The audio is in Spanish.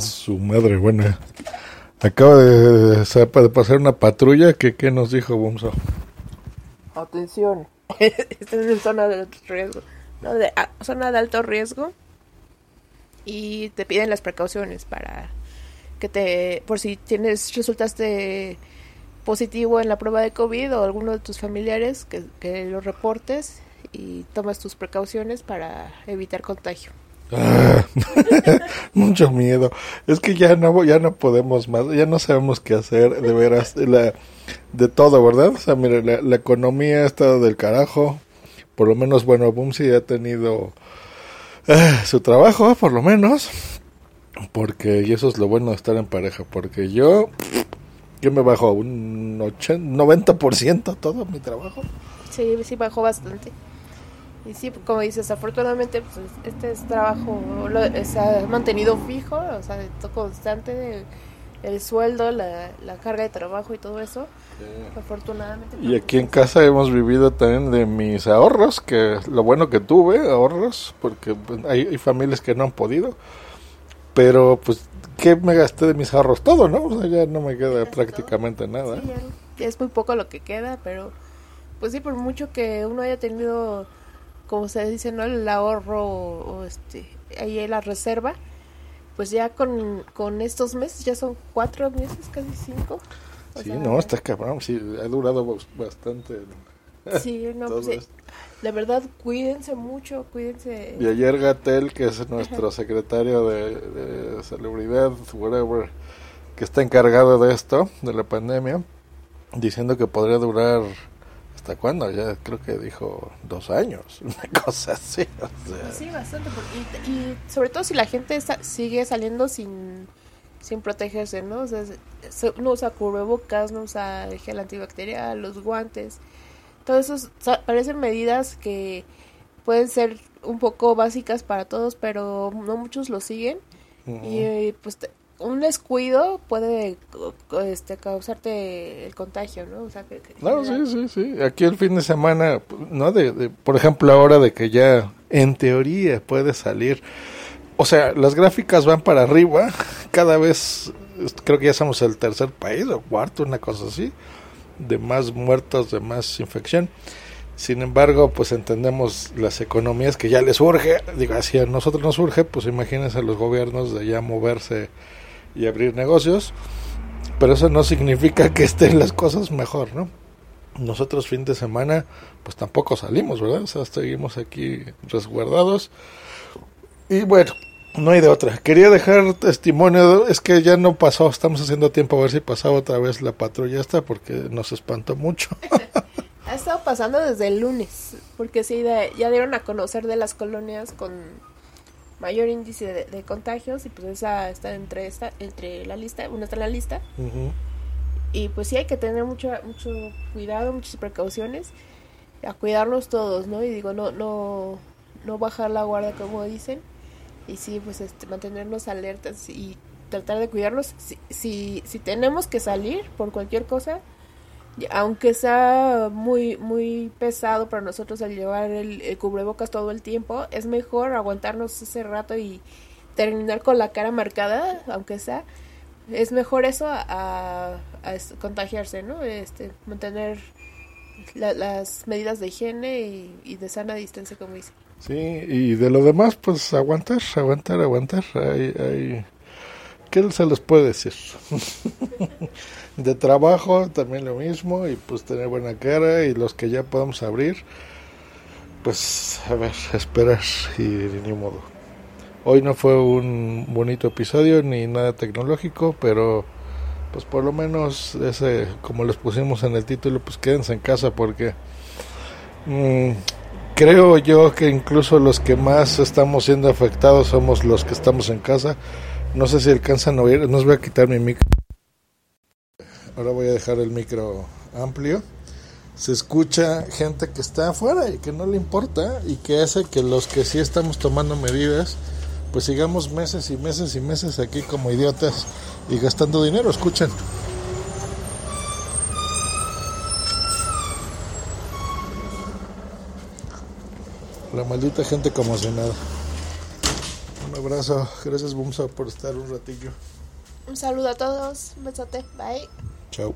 Su madre buena. Acaba de, pasar una patrulla que ¿qué nos dijo Bumso? Atención, esta es zona de alto riesgo, zona de alto riesgo y te piden las precauciones para que te, por si tienes, resultaste positivo en la prueba de COVID o alguno de tus familiares, que, que lo reportes y tomas tus precauciones para evitar contagio. Mucho miedo. Es que ya no, ya no podemos más, ya no sabemos qué hacer, de veras, la, de todo, ¿verdad? O sea, mire, la, economía ha estado del carajo. Por lo menos, bueno, Bumsy ha tenido ah, su trabajo, por lo menos. Porque, y eso es lo bueno de estar en pareja, porque yo, yo me bajo un 80, 90% todo mi trabajo. Sí, sí bajó bastante. Y sí, como dices, afortunadamente pues, este trabajo se ha mantenido fijo, o sea, todo constante, el, sueldo, la, carga de trabajo y todo eso. Afortunadamente. Y aquí en casa hemos vivido también de mis ahorros, que lo bueno que tuve, ahorros, porque pues, hay, familias que no han podido. Pero pues, ¿qué me gasté de mis ahorros? Todo, ¿no? O sea, ya no me queda prácticamente nada. Sí, es muy poco lo que queda, pero pues sí, por mucho que uno haya tenido como se dice, ¿no? El ahorro o, este, ahí la reserva, pues ya con, con estos meses, ya son cuatro meses, casi cinco. sí, no, está cabrón, sí, ha durado bastante. Sí, no, pues, la verdad, cuídense mucho, cuídense. Y ayer Gatel, que es nuestro secretario de, de salubridad, whatever, que está encargado de esto, de la pandemia, diciendo que podría durar ¿Hasta cuándo? Ya creo que dijo dos años, una cosa así. Sí, bastante. y, sobre todo si la gente sigue saliendo sin, sin protegerse, ¿no? O sea, no usa cubrebocas, no usa gel antibacterial, los guantes. Todo eso parecen medidas que pueden ser un poco básicas para todos, pero no muchos lo siguen. Y pues un descuido puede este, causarte el contagio, ¿no? O sea, que, no, sí, sí, sí. Aquí el fin de semana, ¿no? De, por ejemplo, ahora de que ya en teoría puede salir. O sea, las gráficas van para arriba. Cada vez, creo que ya somos el tercer país o cuarto, una cosa así, de más muertos, de más infección. Sin embargo, pues entendemos las economías que ya les urge. Digo, si a nosotros nos urge, pues imagínense a los gobiernos de ya moverse y abrir negocios, pero eso no significa que estén las cosas mejor, ¿no? Nosotros fin de semana pues tampoco salimos, ¿verdad? O sea, seguimos aquí resguardados. Y bueno, no hay de otra. Quería dejar testimonio, es que ya no pasó, estamos haciendo tiempo a ver si pasaba otra vez la patrulla esta porque nos espantó mucho. ha estado pasando desde el lunes, porque sí, ya dieron a conocer de las colonias con mayor índice de, contagios y pues esa está entre esta entre la lista una está en la lista. Y pues sí hay que tener mucho mucho cuidado muchas precauciones a cuidarnos todos no y digo no no no bajar la guardia como dicen y sí pues este mantenernos alertas y tratar de cuidarnos si, si, si tenemos que salir por cualquier cosa aunque sea muy muy pesado para nosotros al llevar el, cubrebocas todo el tiempo, es mejor aguantarnos ese rato y terminar con la cara marcada, aunque sea. Es mejor eso a, contagiarse, ¿no? Este, mantener las medidas de higiene y, de sana distancia, como dice. Sí, y de lo demás, pues aguantar, aguantar, aguantar. Hay, hay... ¿Qué se les puede decir? de trabajo también lo mismo y pues tener buena cara y los que ya podamos abrir pues a ver esperar y ni modo hoy no fue un bonito episodio ni nada tecnológico pero pues por lo menos ese como les pusimos en el título pues quédense en casa porque mm, creo yo que incluso los que más estamos siendo afectados somos los que estamos en casa no sé si alcanzan a oír no os voy a quitar mi micro Ahora voy a dejar el micro amplio. Se escucha gente que está afuera y que no le importa y que hace que los que sí estamos tomando medidas, pues sigamos meses y meses y meses aquí como idiotas y gastando dinero. Escuchen. La maldita gente como si nada. Un abrazo. Gracias, Bumsa, por estar un ratillo. Un saludo a todos. Un besote. Bye. Chao.